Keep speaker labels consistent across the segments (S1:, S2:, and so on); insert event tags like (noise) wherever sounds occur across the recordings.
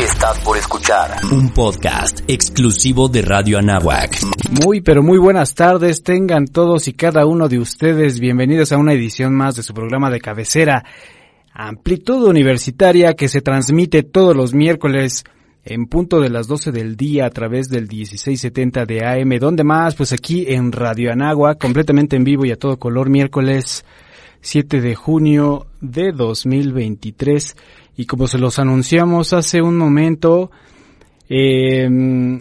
S1: Estás por escuchar un podcast exclusivo de Radio Anáhuac.
S2: Muy pero muy buenas tardes, tengan todos y cada uno de ustedes bienvenidos a una edición más de su programa de cabecera Amplitud Universitaria que se transmite todos los miércoles en punto de las 12 del día a través del 1670 de AM. ¿Dónde más? Pues aquí en Radio Anáhuac, completamente en vivo y a todo color, miércoles 7 de junio de 2023 y como se los anunciamos hace un momento, eh,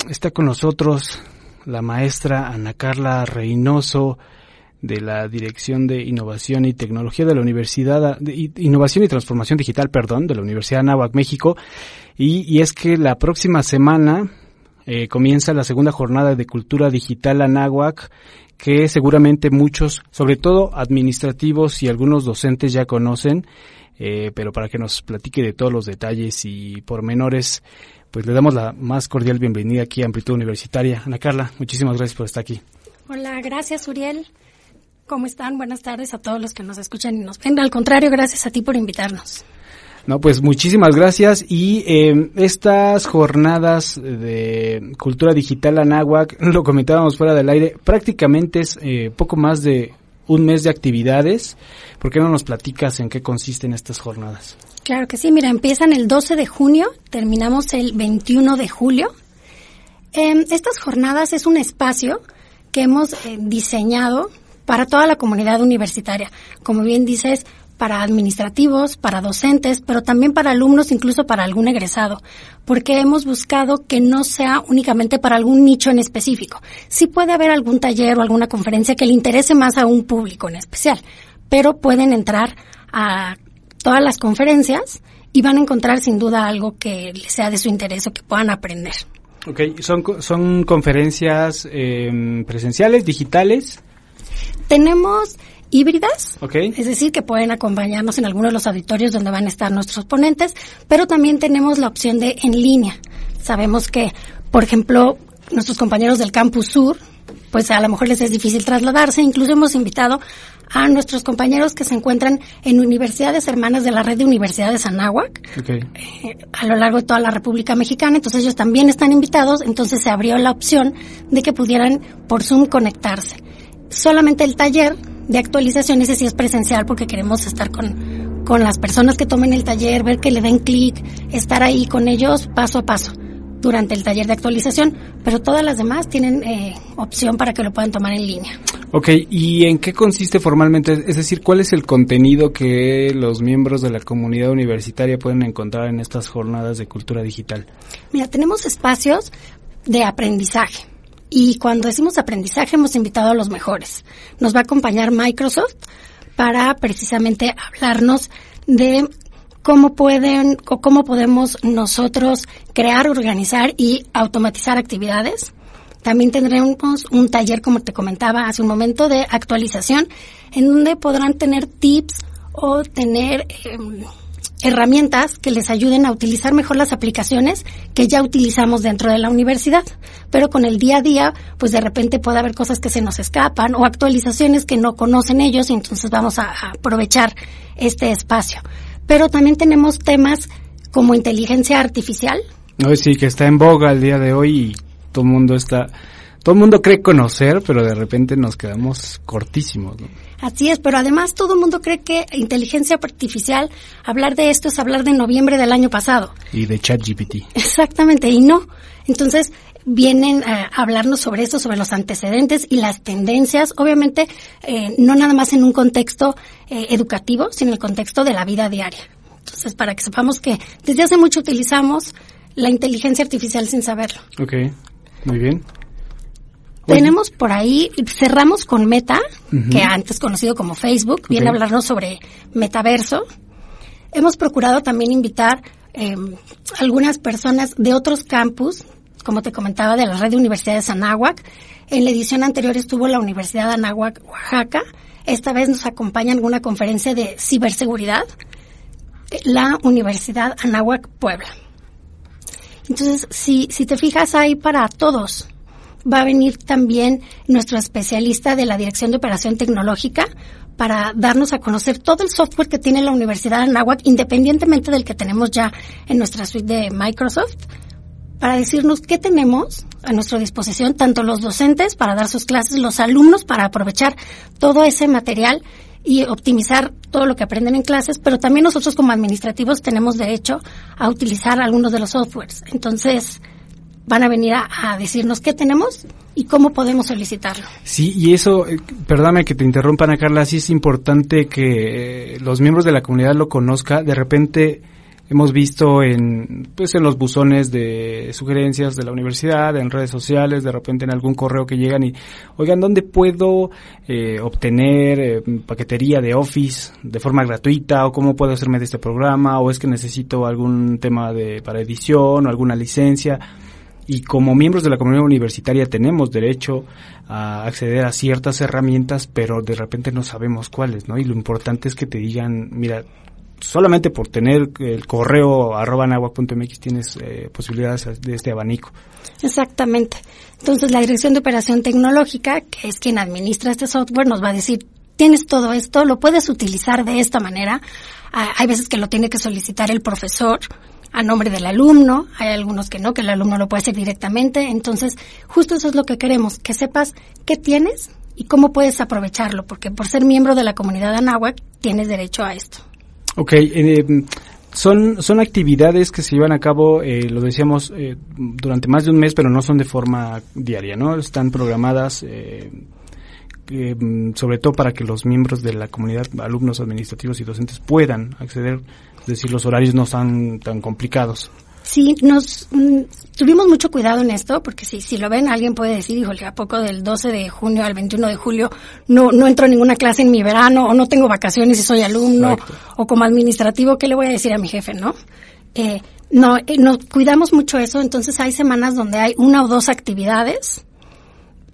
S2: está con nosotros la maestra Ana Carla Reynoso de la Dirección de Innovación y Tecnología de la Universidad, de Innovación y Transformación Digital, perdón, de la Universidad de Anáhuac, México. Y, es que la próxima semana eh, comienza la segunda jornada de Cultura Digital Anáhuac, que seguramente muchos, sobre todo administrativos y algunos docentes ya conocen, eh, pero para que nos platique de todos los detalles y pormenores, pues le damos la más cordial bienvenida aquí a Amplitud Universitaria. Ana Carla, muchísimas gracias por estar aquí.
S3: Hola, gracias Uriel. ¿Cómo están? Buenas tardes a todos los que nos escuchan y nos ven. Al contrario, gracias a ti por invitarnos.
S2: No, pues muchísimas gracias y eh, estas jornadas de cultura digital Anáhuac, (laughs) lo comentábamos fuera del aire, prácticamente es eh, poco más de un mes de actividades. ¿Por qué no nos platicas en qué consisten estas jornadas?
S3: Claro que sí, mira, empiezan el 12 de junio, terminamos el 21 de julio. Eh, estas jornadas es un espacio que hemos eh, diseñado para toda la comunidad universitaria. Como bien dices, para administrativos, para docentes, pero también para alumnos, incluso para algún egresado, porque hemos buscado que no sea únicamente para algún nicho en específico. Sí puede haber algún taller o alguna conferencia que le interese más a un público en especial, pero pueden entrar a todas las conferencias y van a encontrar sin duda algo que les sea de su interés o que puedan aprender.
S2: Ok, ¿son, son conferencias eh, presenciales, digitales?
S3: Tenemos híbridas, es decir, que pueden acompañarnos en algunos de los auditorios donde van a estar nuestros ponentes, pero también tenemos la opción de en línea. Sabemos que, por ejemplo, nuestros compañeros del Campus Sur, pues a lo mejor les es difícil trasladarse, incluso hemos invitado a nuestros compañeros que se encuentran en universidades hermanas de la red de universidades Anáhuac, eh, a lo largo de toda la República Mexicana, entonces ellos también están invitados, entonces se abrió la opción de que pudieran por Zoom conectarse. Solamente el taller de actualización, ese sí es presencial porque queremos estar con, con las personas que tomen el taller, ver que le den clic, estar ahí con ellos paso a paso durante el taller de actualización, pero todas las demás tienen eh, opción para que lo puedan tomar en línea.
S2: Ok, ¿y en qué consiste formalmente? Es decir, ¿cuál es el contenido que los miembros de la comunidad universitaria pueden encontrar en estas jornadas de cultura digital?
S3: Mira, tenemos espacios de aprendizaje. Y cuando decimos aprendizaje hemos invitado a los mejores. Nos va a acompañar Microsoft para precisamente hablarnos de cómo pueden o cómo podemos nosotros crear, organizar y automatizar actividades. También tendremos un taller, como te comentaba hace un momento, de actualización, en donde podrán tener tips o tener eh, herramientas que les ayuden a utilizar mejor las aplicaciones que ya utilizamos dentro de la universidad. Pero con el día a día, pues de repente puede haber cosas que se nos escapan o actualizaciones que no conocen ellos y entonces vamos a, aprovechar este espacio. Pero también tenemos temas como inteligencia artificial.
S2: No, sí, que está en boga el día de hoy y todo el mundo está todo el mundo cree conocer, pero de repente nos quedamos cortísimos.
S3: Así es, pero además todo el mundo cree que inteligencia artificial, hablar de esto es hablar de noviembre del año pasado.
S2: Y de ChatGPT.
S3: Exactamente, y no. Entonces vienen a hablarnos sobre esto, sobre los antecedentes y las tendencias, obviamente eh, no nada más en un contexto eh, educativo, sino en el contexto de la vida diaria. Entonces, para que sepamos que desde hace mucho utilizamos la inteligencia artificial sin saberlo.
S2: Ok, muy bien.
S3: Tenemos por ahí, cerramos con Meta, que antes conocido como Facebook, viene a hablarnos sobre metaverso. Hemos procurado también invitar em, algunas personas de otros campus, como te comentaba, de la red de universidades Anáhuac. En la edición anterior estuvo la Universidad de Anáhuac, Oaxaca. Esta vez nos acompaña en alguna conferencia de ciberseguridad la Universidad Anáhuac Puebla. Entonces, si, si te fijas ahí para todos, va a venir también nuestro especialista de la Dirección de Operación Tecnológica para darnos a conocer todo el software que tiene la Universidad de Anáhuac, independientemente del que tenemos ya en nuestra suite de Microsoft, para decirnos qué tenemos a nuestra disposición, tanto los docentes para dar sus clases, los alumnos para aprovechar todo ese material y optimizar todo lo que aprenden en clases, pero también nosotros como administrativos tenemos derecho a utilizar algunos de los softwares. Entonces, van a venir a, decirnos qué tenemos y cómo podemos solicitarlo.
S2: Sí, y eso, eh, perdóname que te interrumpan, Ana Carla, sí es importante que eh, los miembros de la comunidad lo conozca. De repente hemos visto en pues en los buzones de sugerencias de la universidad, en redes sociales, de repente en algún correo que llegan y oigan dónde puedo eh, obtener eh, paquetería de Office de forma gratuita o cómo puedo hacerme de este programa o es que necesito algún tema de para edición o alguna licencia y como miembros de la comunidad universitaria tenemos derecho a acceder a ciertas herramientas, pero de repente no sabemos cuáles, ¿no? Y lo importante es que te digan, mira, solamente por tener el correo arroba mx tienes eh, posibilidades de este abanico.
S3: Exactamente. Entonces la Dirección de Operación Tecnológica, que es quien administra este software, nos va a decir, tienes todo esto, lo puedes utilizar de esta manera. Ah, hay veces que lo tiene que solicitar el profesor a nombre del alumno, hay algunos que no, que el alumno lo puede hacer directamente. Entonces, justo eso es lo que queremos, que sepas qué tienes y cómo puedes aprovecharlo, porque por ser miembro de la comunidad Anáhuac tienes derecho a esto.
S2: Ok, eh, son, son actividades que se llevan a cabo, eh, lo decíamos, eh, durante más de un mes, pero no son de forma diaria, ¿no? Están programadas sobre todo para que los miembros de la comunidad, alumnos administrativos y docentes puedan acceder, es decir, los horarios no están tan complicados.
S3: Sí, nos mm, tuvimos mucho cuidado en esto, porque si, si lo ven, alguien puede decir, híjole, ¿a poco del 12 de junio al 21 de julio no, no entro a ninguna clase en mi verano, o no tengo vacaciones y soy alumno, o como administrativo, ¿qué le voy a decir a mi jefe, no? Eh, no, eh, nos cuidamos mucho eso, entonces hay semanas donde hay una o dos actividades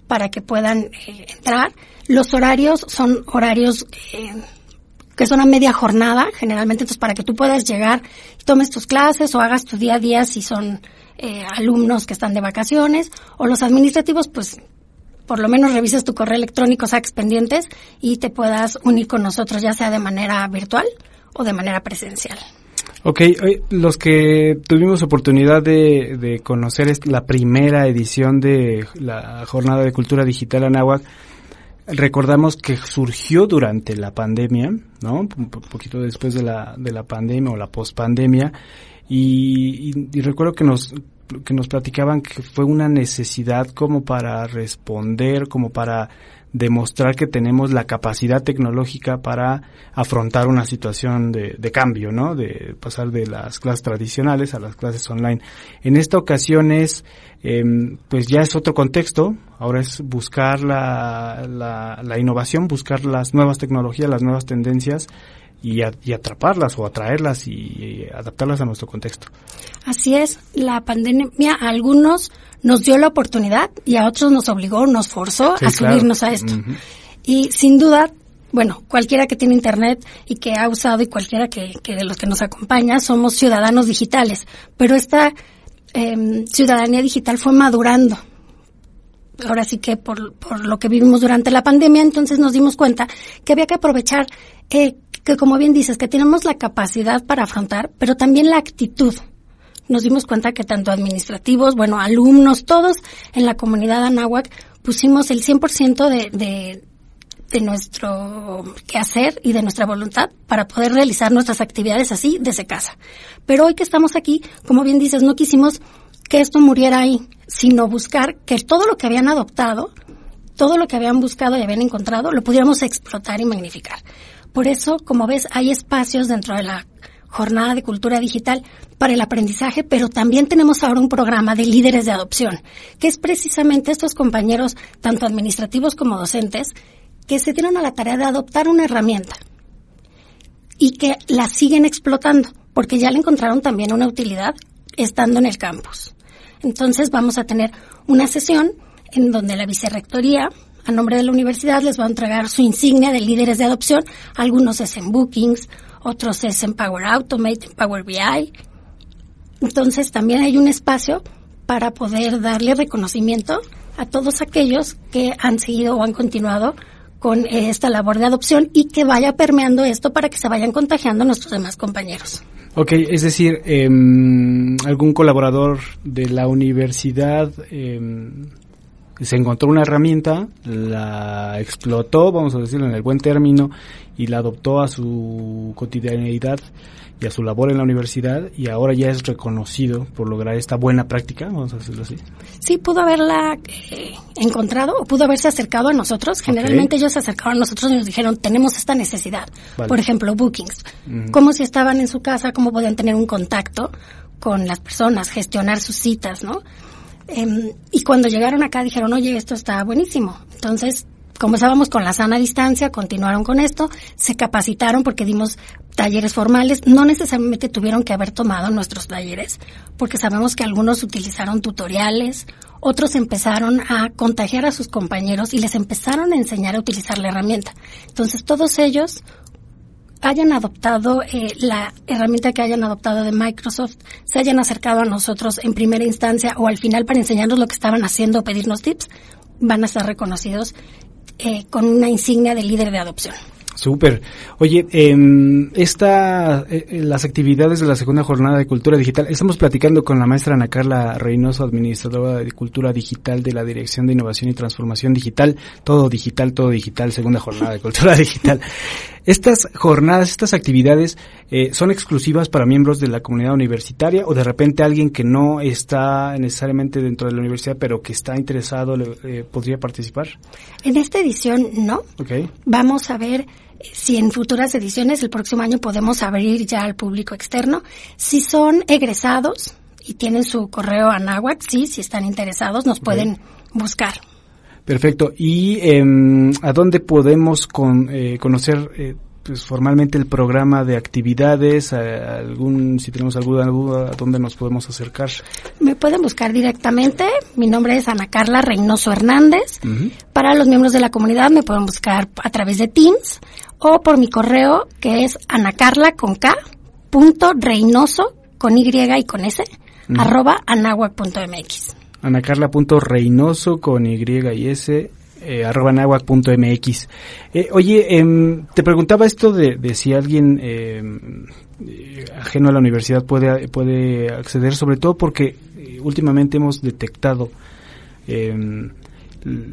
S3: para que puedan eh, entrar. Los horarios son horarios eh, que son a media jornada, generalmente, entonces para que tú puedas llegar y tomes tus clases o hagas tu día a día si son eh, alumnos que están de vacaciones, o los administrativos, pues por lo menos revises tu correo electrónico, saques pendientes y te puedas unir con nosotros, ya sea de manera virtual o de manera presencial.
S2: Ok, los que tuvimos oportunidad de, de conocer la primera edición de la Jornada de Cultura Digital Anáhuac, recordamos que surgió durante la pandemia, ¿no? Un poquito después de la, de la pandemia o la pospandemia. Y, y, y recuerdo que nos, que nos platicaban que fue una necesidad como para responder, como para demostrar que tenemos la capacidad tecnológica para afrontar una situación de, de, cambio, ¿no? De pasar de las clases tradicionales a las clases online. En esta ocasión es, eh, pues ya es otro contexto, ahora es buscar la, la, la, innovación, buscar las nuevas tecnologías, las nuevas tendencias y, y atraparlas o atraerlas y, y adaptarlas a nuestro contexto.
S3: Así es, la pandemia a algunos nos dio la oportunidad y a otros nos obligó, nos forzó a subirnos a esto. Y sin duda, bueno, cualquiera que tiene internet y que ha usado y cualquiera que, que de los que nos acompaña somos ciudadanos digitales, pero esta eh, ciudadanía digital fue madurando. Ahora sí que por, por lo que vivimos durante la pandemia, entonces nos dimos cuenta que había que aprovechar eh, que como bien dices, que tenemos la capacidad para afrontar, pero también la actitud nos dimos cuenta que tanto administrativos, bueno, alumnos, todos en la comunidad Anáhuac pusimos el 100% de, de, de nuestro quehacer y de nuestra voluntad para poder realizar nuestras actividades así desde casa. Pero hoy que estamos aquí, como bien dices, no quisimos que esto muriera ahí, sino buscar que todo lo que habían adoptado, todo lo que habían buscado y habían encontrado, lo pudiéramos explotar y magnificar. Por eso, como ves, hay espacios dentro de la jornada de cultura digital para el aprendizaje, pero también tenemos ahora un programa de líderes de adopción, que es precisamente estos compañeros, tanto administrativos como docentes, que se dieron a la tarea de adoptar una herramienta y que la siguen explotando. porque ya le encontraron también una utilidad estando en el campus. Entonces vamos a tener una sesión en donde la vicerrectoría, a nombre de la universidad, les va a entregar su insignia de líderes de adopción. Algunos es en Bookings, otros es en Power Automate, en Power BI. Entonces también hay un espacio para poder darle reconocimiento a todos aquellos que han seguido o han continuado con esta labor de adopción y que vaya permeando esto para que se vayan contagiando nuestros demás compañeros.
S2: Ok, es decir, em, algún colaborador de la universidad em, se encontró una herramienta, la explotó, vamos a decirlo en el buen término, y la adoptó a su cotidianidad y a su labor en la universidad y ahora ya es reconocido por lograr esta buena práctica, vamos a decirlo así.
S3: Sí, pudo haberla eh, encontrado o pudo haberse acercado a nosotros. Generalmente ellos se acercaron a nosotros y nos dijeron, tenemos esta necesidad. Por ejemplo, bookings. Cómo si estaban en su casa, cómo podían tener un contacto con las personas, gestionar sus citas, ¿no? Em, y cuando llegaron acá dijeron, oye, esto está buenísimo. Entonces Comenzábamos con la sana distancia, continuaron con esto, se capacitaron porque dimos talleres formales, no necesariamente tuvieron que haber tomado nuestros talleres, porque sabemos que algunos utilizaron tutoriales, otros empezaron a contagiar a sus compañeros y les empezaron a enseñar a utilizar la herramienta. Entonces todos ellos hayan adoptado eh, la herramienta que hayan adoptado de Microsoft, se hayan acercado a nosotros en primera instancia o al final para enseñarnos lo que estaban haciendo o pedirnos tips, van a ser reconocidos eh, con una insignia de líder de adopción.
S2: Súper. Oye, eh, esta, eh, las actividades de la segunda jornada de cultura digital, estamos platicando con la maestra Ana Carla Reynoso, administradora de cultura digital de la Dirección de Innovación y Transformación Digital, todo digital, todo digital, segunda jornada de cultura (laughs) digital. Estas jornadas, estas actividades, eh, ¿son exclusivas para miembros de la comunidad universitaria o de repente alguien que no está necesariamente dentro de la universidad pero que está interesado eh, podría participar?
S3: En esta edición no. Okay. Vamos a ver si en futuras ediciones el próximo año podemos abrir ya al público externo. Si son egresados y tienen su correo Anáhuac, sí, si están interesados nos pueden buscar.
S2: Perfecto. ¿Y eh, a dónde podemos con, eh, conocer eh, pues, formalmente el programa de actividades? algún, si tenemos alguna duda, ¿a dónde nos podemos acercar?
S3: Me pueden buscar directamente. Mi nombre es Ana Carla Reynoso Hernández. Para los miembros de la comunidad me pueden buscar a través de Teams o por mi correo que es anacarla con K punto Reynoso con Y y con S arroba anahuac.mx
S2: anacarla.reynoso con Y y S eh, arroba anahuac.mx eh, oye, em, te preguntaba esto de, de si alguien em, eh, ajeno a la universidad puede, puede acceder, sobre todo porque eh, últimamente hemos detectado eh,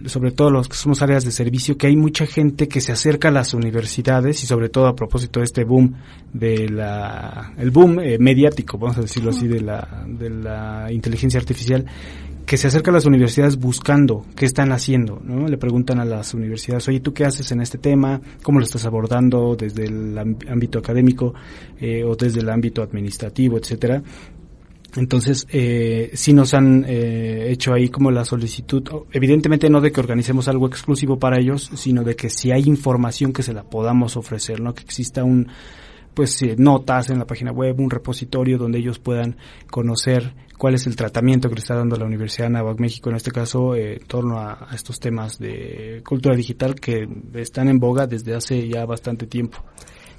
S2: sobre todo los que somos áreas de servicio, que hay mucha gente que se acerca a las universidades y sobre todo a propósito de este boom de la, el boom eh, mediático, vamos a decirlo así, de la, de la inteligencia artificial, que se acerca a las universidades buscando qué están haciendo, ¿no? Le preguntan a las universidades, oye, ¿tú qué haces en este tema? ¿Cómo lo estás abordando desde el ámbito académico eh, o desde el ámbito administrativo, etcétera? Entonces, eh, sí nos han eh, hecho ahí como la solicitud, evidentemente no de que organicemos algo exclusivo para ellos, sino de que si hay información que se la podamos ofrecer, ¿no? Que exista un, pues, eh, notas en la página web, un repositorio donde ellos puedan conocer cuál es el tratamiento que le está dando la Universidad de Navac México, en este caso, eh, en torno a, estos temas de cultura digital que están en boga desde hace ya bastante tiempo.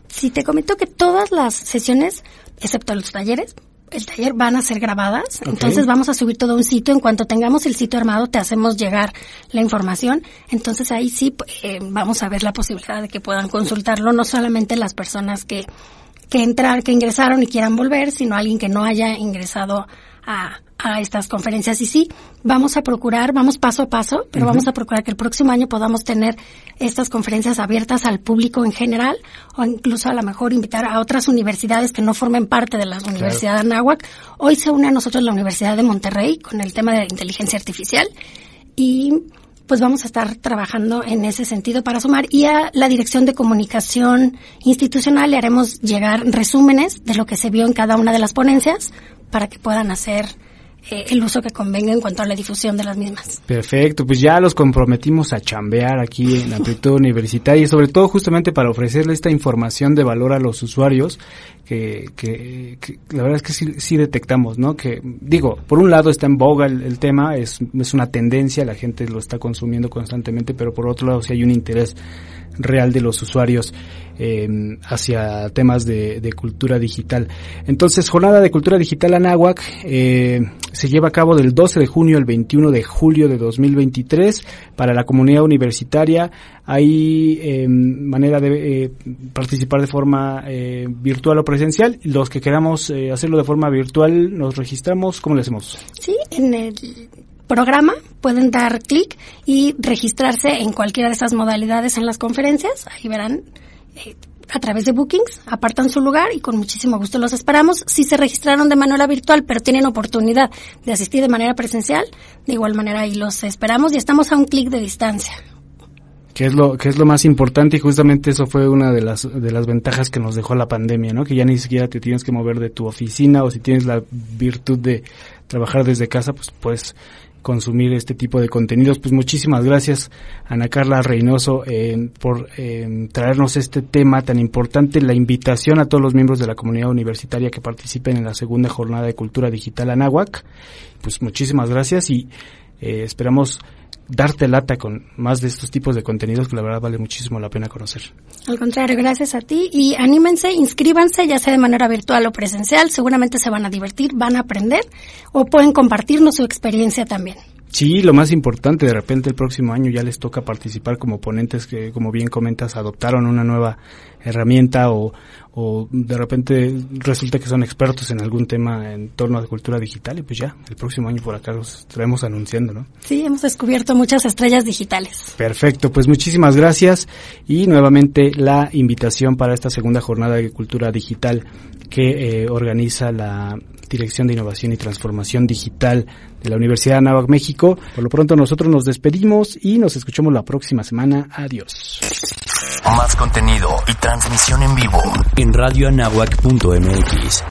S3: Sí, te comento que todas las sesiones, excepto los talleres, el taller van a ser grabadas, entonces vamos a subir todo un sitio. En cuanto tengamos el sitio armado, te hacemos llegar la información. Entonces ahí sí eh, vamos a ver la posibilidad de que puedan consultarlo, no solamente las personas que, que entrar, que ingresaron y quieran volver, sino alguien que no haya ingresado a, a estas conferencias. Y sí, vamos a procurar, vamos paso a paso, pero vamos a procurar que el próximo año podamos tener estas conferencias abiertas al público en general o incluso a lo mejor invitar a otras universidades que no formen parte de la Universidad de Anáhuac. Hoy se une a nosotros la Universidad de Monterrey con el tema de la inteligencia artificial y pues vamos a estar trabajando en ese sentido para sumar y a la Dirección de Comunicación Institucional le haremos llegar resúmenes de lo que se vio en cada una de las ponencias para que puedan hacer eh, el uso que convenga en cuanto a la difusión de las mismas.
S2: Perfecto, pues ya los comprometimos a chambear aquí en Amplitud Universitaria y sobre todo justamente para ofrecerle esta información de valor a los usuarios que, que, la verdad es que sí, detectamos, ¿no? Que digo, por un lado está en boga el, tema, es, es una tendencia, la gente lo está consumiendo constantemente, pero por otro lado sí hay un interés real de los usuarios eh, hacia temas de, cultura digital. Entonces, Jornada de Cultura Digital Anáhuac eh, se lleva a cabo del 12 de junio al 21 de julio de 2023 para la comunidad universitaria. Hay eh, manera de eh, participar de forma eh, virtual o. Los que queramos hacerlo de forma virtual, nos registramos. ¿Cómo le hacemos?
S3: Sí, en el programa pueden dar clic y registrarse en cualquiera de esas modalidades en las conferencias. Ahí verán eh, a través de Bookings, apartan su lugar y con muchísimo gusto los esperamos. Si se registraron de manera virtual pero tienen oportunidad de asistir de manera presencial, de igual manera ahí los esperamos y estamos a un clic de distancia.
S2: Que es lo que es lo más importante y justamente eso fue una de las de las ventajas que nos dejó la pandemia, ¿no? Que ya ni siquiera te tienes que mover de tu oficina o si tienes la virtud de trabajar desde casa, pues puedes consumir este tipo de contenidos. Pues muchísimas gracias, Ana Carla Reynoso, eh, por eh, traernos este tema tan importante, la invitación a todos los miembros de la comunidad universitaria que participen en la segunda jornada de Cultura Digital Anáhuac. Pues muchísimas gracias y eh, esperamos darte lata con más de estos tipos de contenidos que la verdad vale muchísimo la pena conocer.
S3: Al contrario, gracias a ti y anímense, inscríbanse, ya sea de manera virtual o presencial, seguramente se van a divertir, van a aprender o pueden compartirnos su experiencia también.
S2: Sí, lo más importante, de repente el próximo año ya les toca participar como ponentes que, como bien comentas, adoptaron una nueva herramienta o, o de repente resulta que son expertos en algún tema en torno a cultura digital y pues ya, el próximo año por acá los estaremos anunciando, ¿no?
S3: Sí, hemos descubierto muchas estrellas digitales.
S2: Perfecto, pues muchísimas gracias y nuevamente la invitación para esta segunda jornada de cultura digital que eh, organiza la Dirección de Innovación y Transformación Digital de la Universidad de Anáhuac, México. Por lo pronto nosotros nos despedimos y nos escuchamos la próxima semana. Adiós.
S1: Más contenido y transmisión en vivo en radioanáhuac.mx.